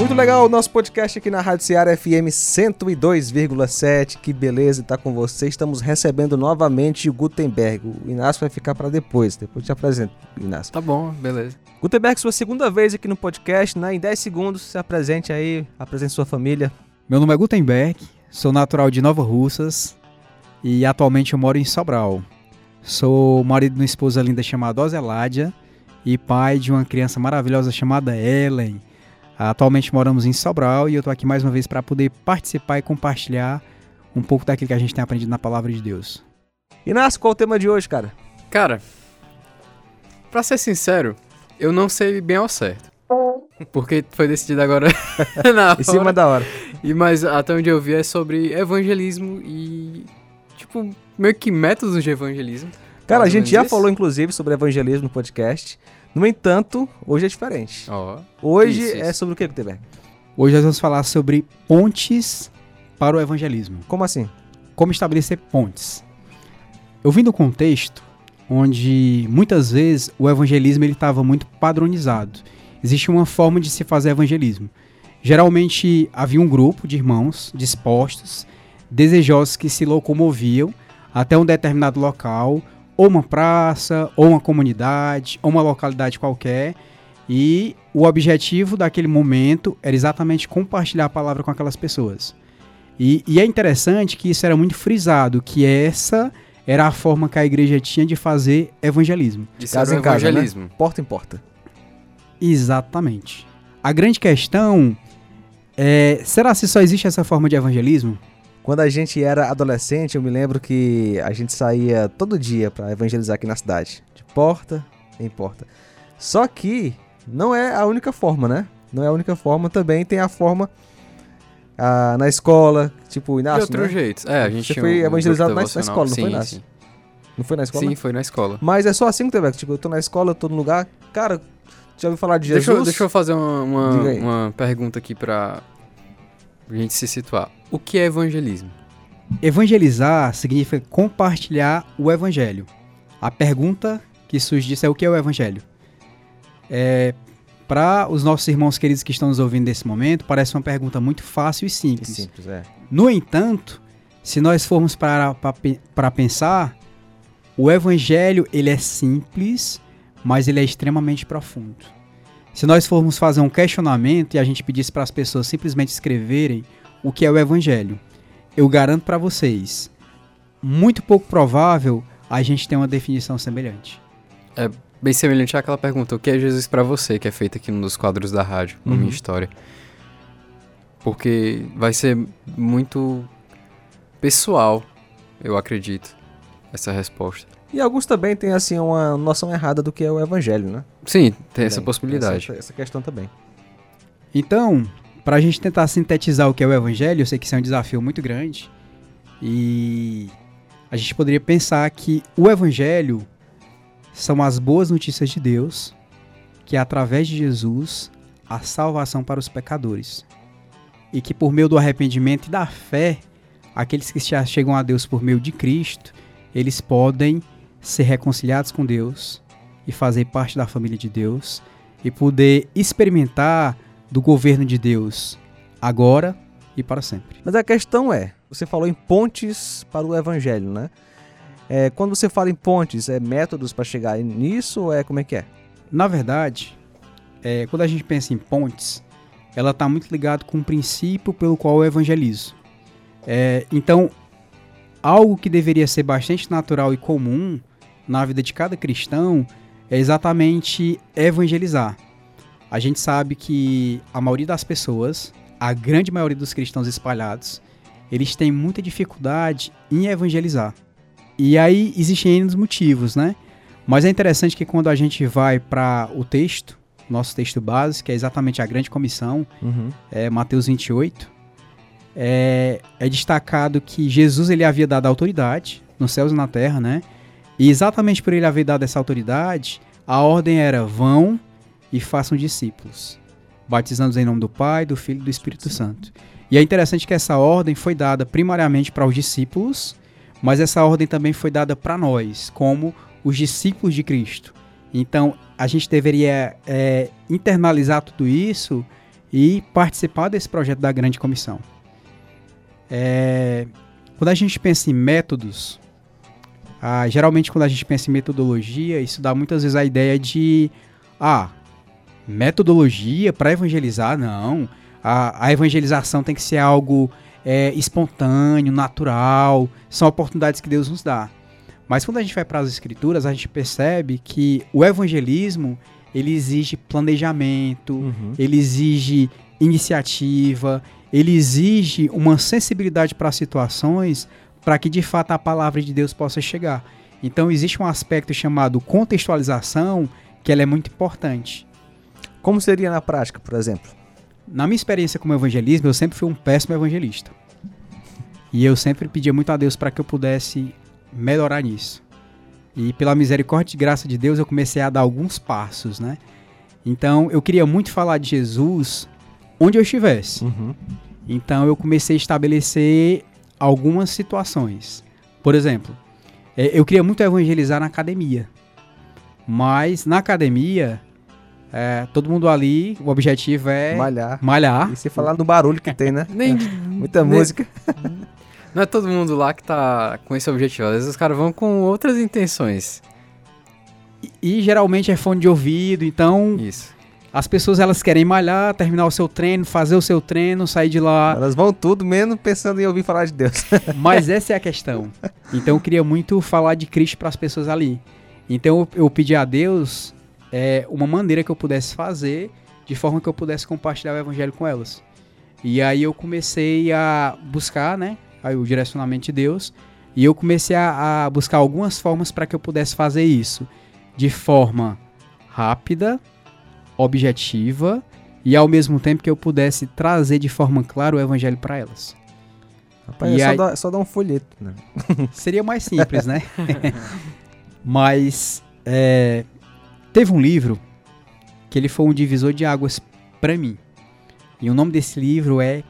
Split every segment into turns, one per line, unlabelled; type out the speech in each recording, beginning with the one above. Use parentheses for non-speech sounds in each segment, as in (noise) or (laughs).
Muito legal o nosso podcast aqui na Rádio Ceará FM 102,7. Que beleza estar com você. Estamos recebendo novamente o Gutenberg. O Inácio vai ficar para depois. Depois te apresento, Inácio.
Tá bom, beleza.
Gutenberg, sua segunda vez aqui no podcast, né? Em 10 segundos, se apresente aí, apresente sua família.
Meu nome é Gutenberg, sou natural de Nova Russas e atualmente eu moro em Sobral. Sou marido de uma esposa linda chamada Ozeládia e pai de uma criança maravilhosa chamada Ellen. Atualmente moramos em Sobral e eu tô aqui mais uma vez para poder participar e compartilhar um pouco daquilo que a gente tem aprendido na palavra de Deus.
Inácio, qual o tema de hoje, cara?
Cara, pra ser sincero, eu não sei bem ao certo. Porque foi decidido agora (laughs) na
Em cima
hora.
da hora.
E mas até onde eu vi é sobre evangelismo e tipo meio que métodos de evangelismo.
Cara, a gente já
isso?
falou, inclusive, sobre evangelismo no podcast. No entanto, hoje é diferente.
Ó.
Hoje
Isso,
é
isso.
sobre o que, Gutenberg?
Hoje nós vamos falar sobre pontes para o evangelismo.
Como assim?
como estabelecer pontes. Eu vim do contexto onde muitas vezes o evangelismo ele estava muito padronizado. Existia uma forma de se fazer evangelismo. Geralmente havia um grupo de irmãos dispostos, desejosos que se locomoviam até um determinado local, ou uma praça, ou uma comunidade, ou uma localidade qualquer, e o objetivo daquele momento era exatamente compartilhar a palavra com aquelas pessoas. E, e é interessante que isso era muito frisado, que essa era a forma que a igreja tinha de fazer evangelismo.
Isso
Casa em casa, né?
evangelismo.
Porta em porta.
Exatamente. A grande questão é: será se só existe essa forma de evangelismo?
Quando a gente era adolescente, eu me lembro que a gente saía todo dia pra evangelizar aqui na cidade, de porta em porta. Só que não é a única forma, né? Não é a única forma, também tem a forma ah, na escola, tipo o
De
Inácio,
outro
né?
jeito. É, a gente
Você foi
um
evangelizado na- na escola, não foi,
sim,
Inácio?
sim.
Não foi na escola?
Sim, foi na escola.
Mas é só assim, Gutenberg, tipo, eu tô na escola, eu tô no lugar, cara, já ouviu falar de Jesus?
Deixa eu, deixa eu fazer uma, uma, uma pergunta aqui pra gente se situar. O que é evangelismo?
Evangelizar significa compartilhar o evangelho. A pergunta que surge disso é o que é o evangelho? É, Para os nossos irmãos queridos que estão nos ouvindo nesse momento, parece uma pergunta muito fácil e simples.
simples, é.
No entanto, se nós formos para para pensar, o evangelho ele é simples, mas ele é extremamente profundo. Se nós formos fazer um questionamento e a gente pedisse para as pessoas simplesmente escreverem o que é o evangelho, eu garanto para vocês, muito pouco provável a gente ter uma definição semelhante.
Bem semelhante àquela pergunta, o que é Jesus pra você, que é feita aqui num dos quadros da rádio, na
Uhum.
minha história. Porque vai ser muito pessoal, eu acredito, essa resposta.
E alguns também têm, assim, uma noção errada do que é o evangelho, né?
Sim, tem essa possibilidade.
Essa, essa questão também.
Então, para a gente tentar sintetizar o que é o Evangelho, eu sei que isso é um desafio muito grande. E a gente poderia pensar que o Evangelho são as boas notícias de Deus, que é através de Jesus a salvação para os pecadores. E que por meio do arrependimento e da fé, aqueles que já chegam a Deus por meio de Cristo, eles podem ser reconciliados com Deus e fazer parte da família de Deus e poder experimentar do governo de Deus agora e para sempre.
Mas a questão é, você falou em pontes para o evangelho, né? É, quando você fala em pontes, é métodos para chegar nisso ou é como é que é?
Na verdade, é, quando a gente pensa em pontes, ela está muito ligada com o princípio pelo qual eu evangelizo. É, então, algo que deveria ser bastante natural e comum na vida de cada cristão é exatamente evangelizar. A gente sabe que a maioria das pessoas, a grande maioria dos cristãos espalhados, eles têm muita dificuldade em evangelizar. E aí existem N motivos, né? Mas é interessante que quando a gente vai para o texto, nosso texto base, que é exatamente a grande comissão,
Uhum.
é Mateus 28, é, é destacado que Jesus ele havia dado autoridade nos céus e na terra, né? E exatamente por ele haver dado essa autoridade, a ordem era vão e façam discípulos, batizando-os em nome do Pai, do Filho e do Espírito Santo. E é interessante que essa ordem foi dada primariamente para os discípulos, mas essa ordem também foi dada para nós, como os discípulos de Cristo. Então, a gente deveria é, internalizar tudo isso e participar desse projeto da Grande Comissão. É, quando a gente pensa em métodos, ah, geralmente quando a gente pensa em metodologia, isso dá muitas vezes a ideia de ah, metodologia para evangelizar, não. A, a, evangelização tem que ser algo é, espontâneo, natural, são oportunidades que Deus nos dá. Mas quando a gente vai para as escrituras, a gente percebe que o evangelismo ele exige planejamento, uhum. ele exige iniciativa, ele exige uma sensibilidade para situações para que de fato a palavra de Deus possa chegar. Então existe um aspecto chamado contextualização que ela é muito importante.
Como seria na prática, por exemplo?
Na minha experiência como evangelismo, eu sempre fui um péssimo evangelista. E eu sempre pedia muito a Deus para que eu pudesse melhorar nisso. E pela misericórdia e graça de Deus, eu comecei a dar alguns passos, né? Então, eu queria muito falar de Jesus onde eu estivesse. Uhum. Então, eu comecei a estabelecer algumas situações. Por exemplo, é, eu queria muito evangelizar na academia. Mas na academia, é, todo mundo ali, o objetivo é
malhar.
malhar.
E se falar no barulho que tem, né? (laughs) Nem, Muita nem, música. (laughs)
Não é todo mundo lá que tá com esse objetivo. Às vezes os caras vão com outras intenções.
E, e, geralmente é fone de ouvido, então.
Isso.
As pessoas elas querem malhar, terminar o seu treino, fazer o seu treino, sair de lá.
Elas vão tudo menos pensando em ouvir falar de Deus. (laughs)
Mas essa é a questão. Então eu queria muito falar de Cristo para as pessoas ali. Então eu, eu pedi a Deus é, uma maneira que eu pudesse fazer de forma que eu pudesse compartilhar o evangelho com elas. E aí eu comecei a buscar, né, aí o direcionamento de Deus, e eu comecei a, a buscar algumas formas para que eu pudesse fazer isso de forma rápida, objetiva e ao mesmo tempo que eu pudesse trazer de forma clara o evangelho para elas.
Rapaz, é só, aí... dar, só dar um folheto, né? (laughs)
Seria mais simples, né? (laughs) Mas é, Teve um livro que ele foi um divisor de águas para mim. E o nome desse livro é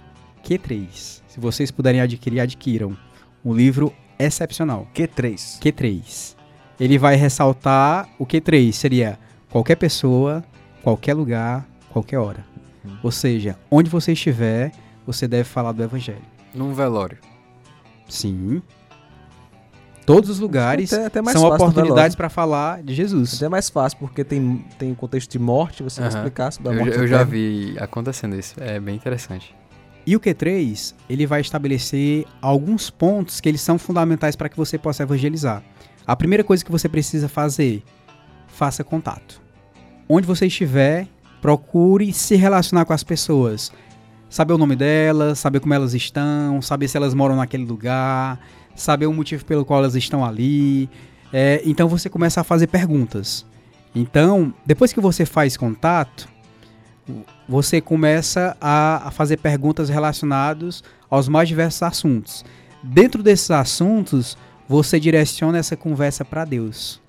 Q3. Se vocês puderem adquirir, adquiram. Um livro excepcional.
Q3.
Q3. Ele vai ressaltar o Q3 seria qualquer pessoa, qualquer lugar, qualquer hora. Uhum. Ou seja, onde você estiver, você deve falar do evangelho.
Num velório.
Sim todos os lugares até, até são oportunidades para falar de Jesus.
Até mais fácil, porque tem, tem o contexto de morte, você vai explicar sobre a morte.
Eu, eu já vi acontecendo isso, é bem interessante.
E o Q3, ele vai estabelecer alguns pontos que eles são fundamentais para que você possa evangelizar. A primeira coisa que você precisa fazer, faça contato. Onde você estiver, procure se relacionar com as pessoas. Saber o nome delas, saber como elas estão, saber se elas moram naquele lugar, saber o motivo pelo qual elas estão ali. É, então você começa a fazer perguntas. Então, depois que você faz contato, você começa a, a fazer perguntas relacionadas aos mais diversos assuntos. Dentro desses assuntos, você direciona essa conversa para Deus.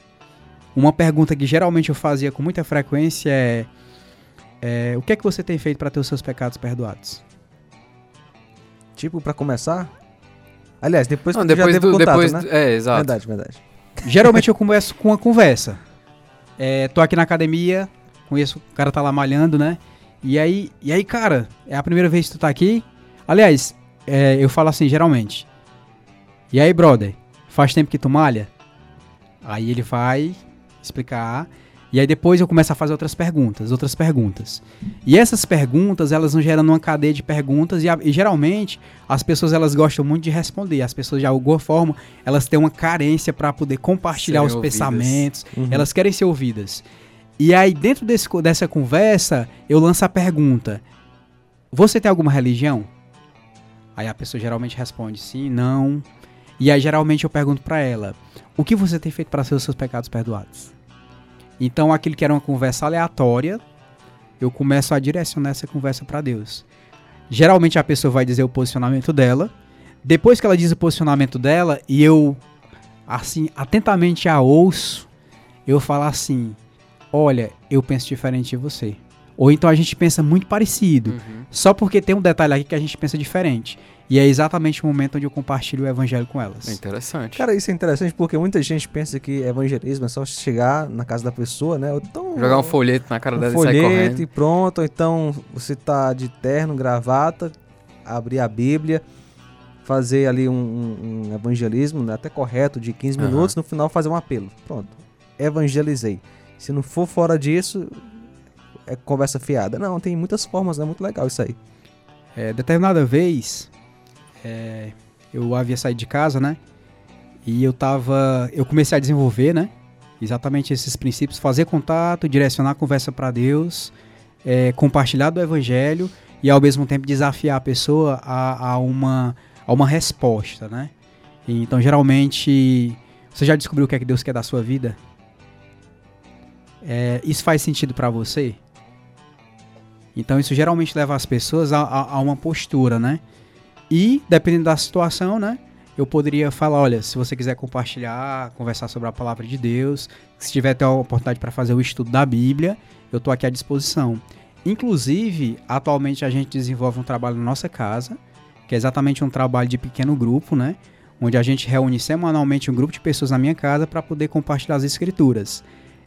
Uma pergunta que geralmente eu fazia com muita frequência é, é o que é que você tem feito para ter os seus pecados perdoados?
Tipo, para começar, Aliás, depois
que depois já
do, contato,
depois,
né?
É, exato.
Verdade, verdade.
Geralmente eu começo com uma conversa. É, tô aqui na academia, conheço, o cara tá lá malhando, né? E aí, e aí, cara, é a primeira vez que tu tá aqui? Aliás, é, eu falo assim, geralmente. E aí, brother, faz tempo que tu malha? Aí ele vai explicar. E aí depois eu começo a fazer outras perguntas, outras perguntas. E essas perguntas, elas vão gerando uma cadeia de perguntas e, e, geralmente as pessoas elas gostam muito de responder. As pessoas de alguma forma, elas têm uma carência para poder compartilhar Serem os ouvidas. pensamentos, uhum. elas querem ser ouvidas. E aí dentro desse, dessa conversa, eu lanço a pergunta: Você tem alguma religião? Aí a pessoa geralmente responde sim, não. E aí geralmente eu pergunto para ela: O que você tem feito para ser os seus pecados perdoados? Então, aquilo que era uma conversa aleatória, eu começo a direcionar essa conversa para Deus. Geralmente a pessoa vai dizer o posicionamento dela. Depois que ela diz o posicionamento dela e eu assim atentamente a ouço, eu falo assim: "Olha, eu penso diferente de você". Ou então a gente pensa muito parecido, uhum. só porque tem um detalhe aqui que a gente pensa diferente. E é exatamente o momento onde eu compartilho o evangelho com elas.
É interessante.
Cara, isso é interessante porque muita gente pensa que evangelismo é só chegar na casa da pessoa, né? Então,
Jogar um folheto na cara
um
dela e sair
folheto
correndo.
e pronto. Ou então você tá de terno, gravata, abrir a Bíblia, fazer ali um, um- um evangelismo, né, até correto, de 15
Aham.
minutos, no final fazer um apelo. Pronto, evangelizei. Se não for fora disso, é conversa fiada. Não, tem muitas formas, é muito legal isso aí.
É, determinada vez, é, eu havia saído de casa, né? E eu tava. Eu comecei a desenvolver, né? Exatamente esses princípios: fazer contato, direcionar a conversa para Deus, é, compartilhar do evangelho e ao mesmo tempo desafiar a pessoa a, a uma, a uma resposta, né? Então, geralmente, você já descobriu o que é que Deus quer da sua vida? É, isso faz sentido para você? Então isso geralmente leva as pessoas a, a- a uma postura, né? E, dependendo da situação, né? Eu poderia falar, olha, se você quiser compartilhar, conversar sobre a palavra de Deus, se tiver até a oportunidade para fazer o estudo da Bíblia, eu estou aqui à disposição. Inclusive, atualmente a gente desenvolve um trabalho na nossa casa, que é exatamente um trabalho de pequeno grupo, né? Onde a gente reúne semanalmente um grupo de pessoas na minha casa para poder compartilhar as escrituras.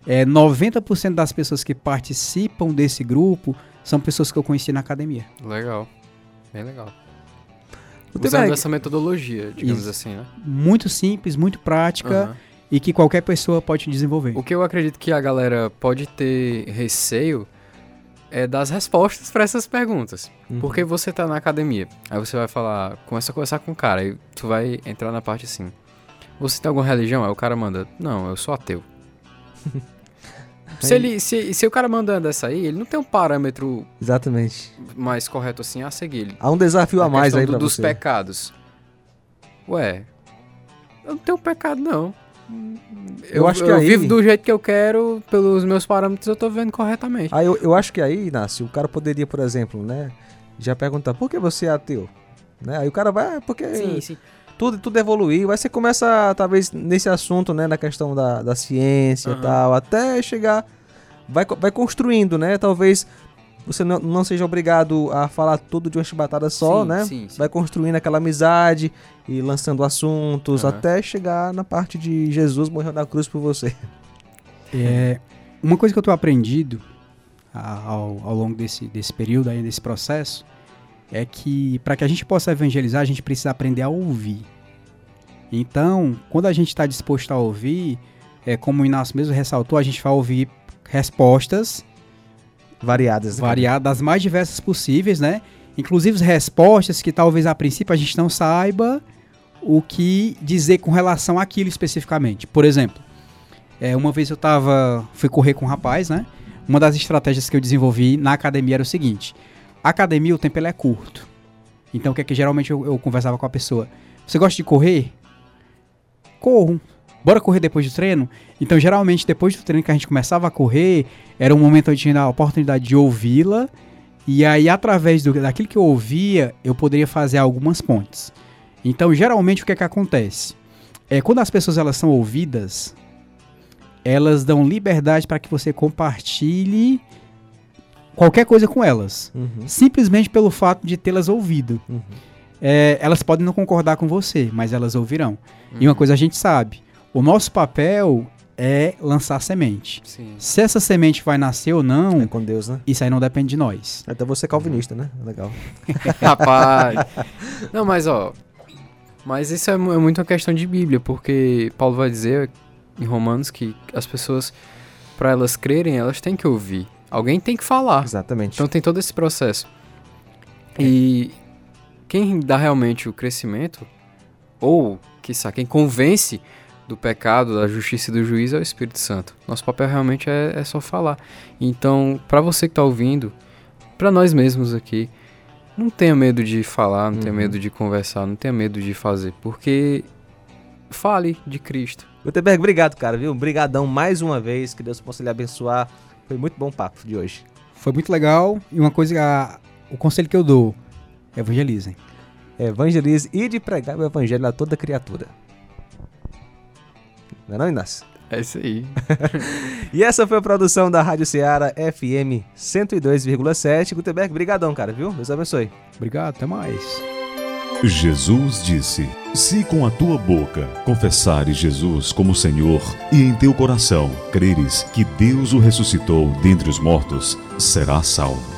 É, 90% das pessoas que participam desse grupo são pessoas que eu conheci na academia.
Legal. Bem legal. Usando essa metodologia, digamos
Isso.
assim, né?
Muito simples, muito prática
Aham.
e que qualquer pessoa pode desenvolver.
O que eu acredito que a galera pode ter receio é das respostas para essas perguntas.
Uhum.
Porque você tá na academia, aí você vai falar, começa a conversar com o cara, aí tu vai entrar na parte assim. Você tem alguma religião? Aí o cara manda, não, eu sou ateu. (laughs) se, ele, se, se o cara manda dessa aí, ele não tem um parâmetro
Exatamente.
mais correto assim a seguir. Ele-
Há um desafio a, mais
questão
aí
do-
pra
dos
você.
pecados. Ué, eu não tenho pecado não.
Eu acho que
eu
aí-
vivo do jeito que eu quero, pelos meus parâmetros eu tô vivendo corretamente.
Aí eu, eu acho que aí, Inácio, o cara poderia, por exemplo, né, já perguntar, por que você é ateu? Né? Aí o cara vai, "Ah, porque
sim.
Tudo, tudo evoluiu. Aí você começa, talvez, nesse assunto, né, na questão da, da ciência e tal, até chegar, vai, vai construindo, né, talvez você não, não seja obrigado a falar tudo de uma chibatada só,
Sim,
né?
sim, sim.
Vai construindo aquela amizade e lançando assuntos
Aham.
até chegar na parte de Jesus morreu na cruz por você.
É, uma coisa que eu tenho aprendido a- ao, ao longo desse, desse período aí, desse processo, é que para que a gente possa evangelizar, a gente precisa aprender a ouvir. Então, quando a gente está disposto a ouvir, é, como o Inácio mesmo ressaltou, a gente vai ouvir respostas
Variadas. né?
variadas, das mais diversas possíveis, né? Inclusive respostas que talvez a princípio a gente não saiba o que dizer com relação àquilo especificamente. Por exemplo, é, uma vez eu tava, fui correr com um rapaz, né? Uma das estratégias que eu desenvolvi na academia era o seguinte: academia o tempo ele é curto. Então o que é que geralmente eu, eu conversava com a pessoa? Você gosta de correr? Corro. Bora correr depois do treino? Então, geralmente, depois do treino que a gente começava a correr, era um momento onde tinha a oportunidade de ouvi-la. E aí, através do, daquilo que eu ouvia, eu poderia fazer algumas pontes. Então, geralmente, o que é que acontece? É, quando as pessoas elas são ouvidas, elas dão liberdade para que você compartilhe qualquer coisa com elas.
Uhum,
Simplesmente pelo fato de tê-las ouvido.
uhum.
É, elas podem não concordar com você, mas elas ouvirão. E uma
Uhum.
coisa a gente sabe: o nosso papel é lançar semente.
Sim.
Se essa semente vai nascer ou
É
não,
com Deus, né?
isso aí não depende de nós.
Até você é calvinista, né? Legal. (laughs)
Rapaz. Não, mas ó. Mas isso é, é muito uma questão de Bíblia, porque Paulo vai dizer em Romanos que as pessoas, para elas crerem, elas têm que ouvir. Alguém tem que falar.
Exatamente.
Então tem todo esse processo. E quem dá realmente o crescimento, ou, quiçá, quem convence do pecado, da justiça e do juízo é o Espírito Santo. Nosso papel realmente é, é só falar. Então, para você que tá ouvindo, para nós mesmos aqui, não tenha medo de falar, não tenha
Uhum.
medo de conversar, não tenha medo de fazer, porque fale de Cristo.
Gutenberg, obrigado, cara, viu? Obrigadão mais uma vez. Que Deus possa lhe abençoar. Foi muito bom o papo de hoje.
Foi muito legal e uma coisa, a- o conselho que eu dou, evangelizem.
Evangelize e de pregar o evangelho a toda criatura. Não é não, Inácio?
É isso aí. (laughs)
E essa foi a produção da Rádio Ceará FM 102,7. Gutenberg, brigadão, cara, viu? Deus abençoe.
Obrigado, até mais.
Jesus disse: Se com a tua boca confessares Jesus como Senhor e em teu coração creres que Deus o ressuscitou dentre os mortos, serás salvo.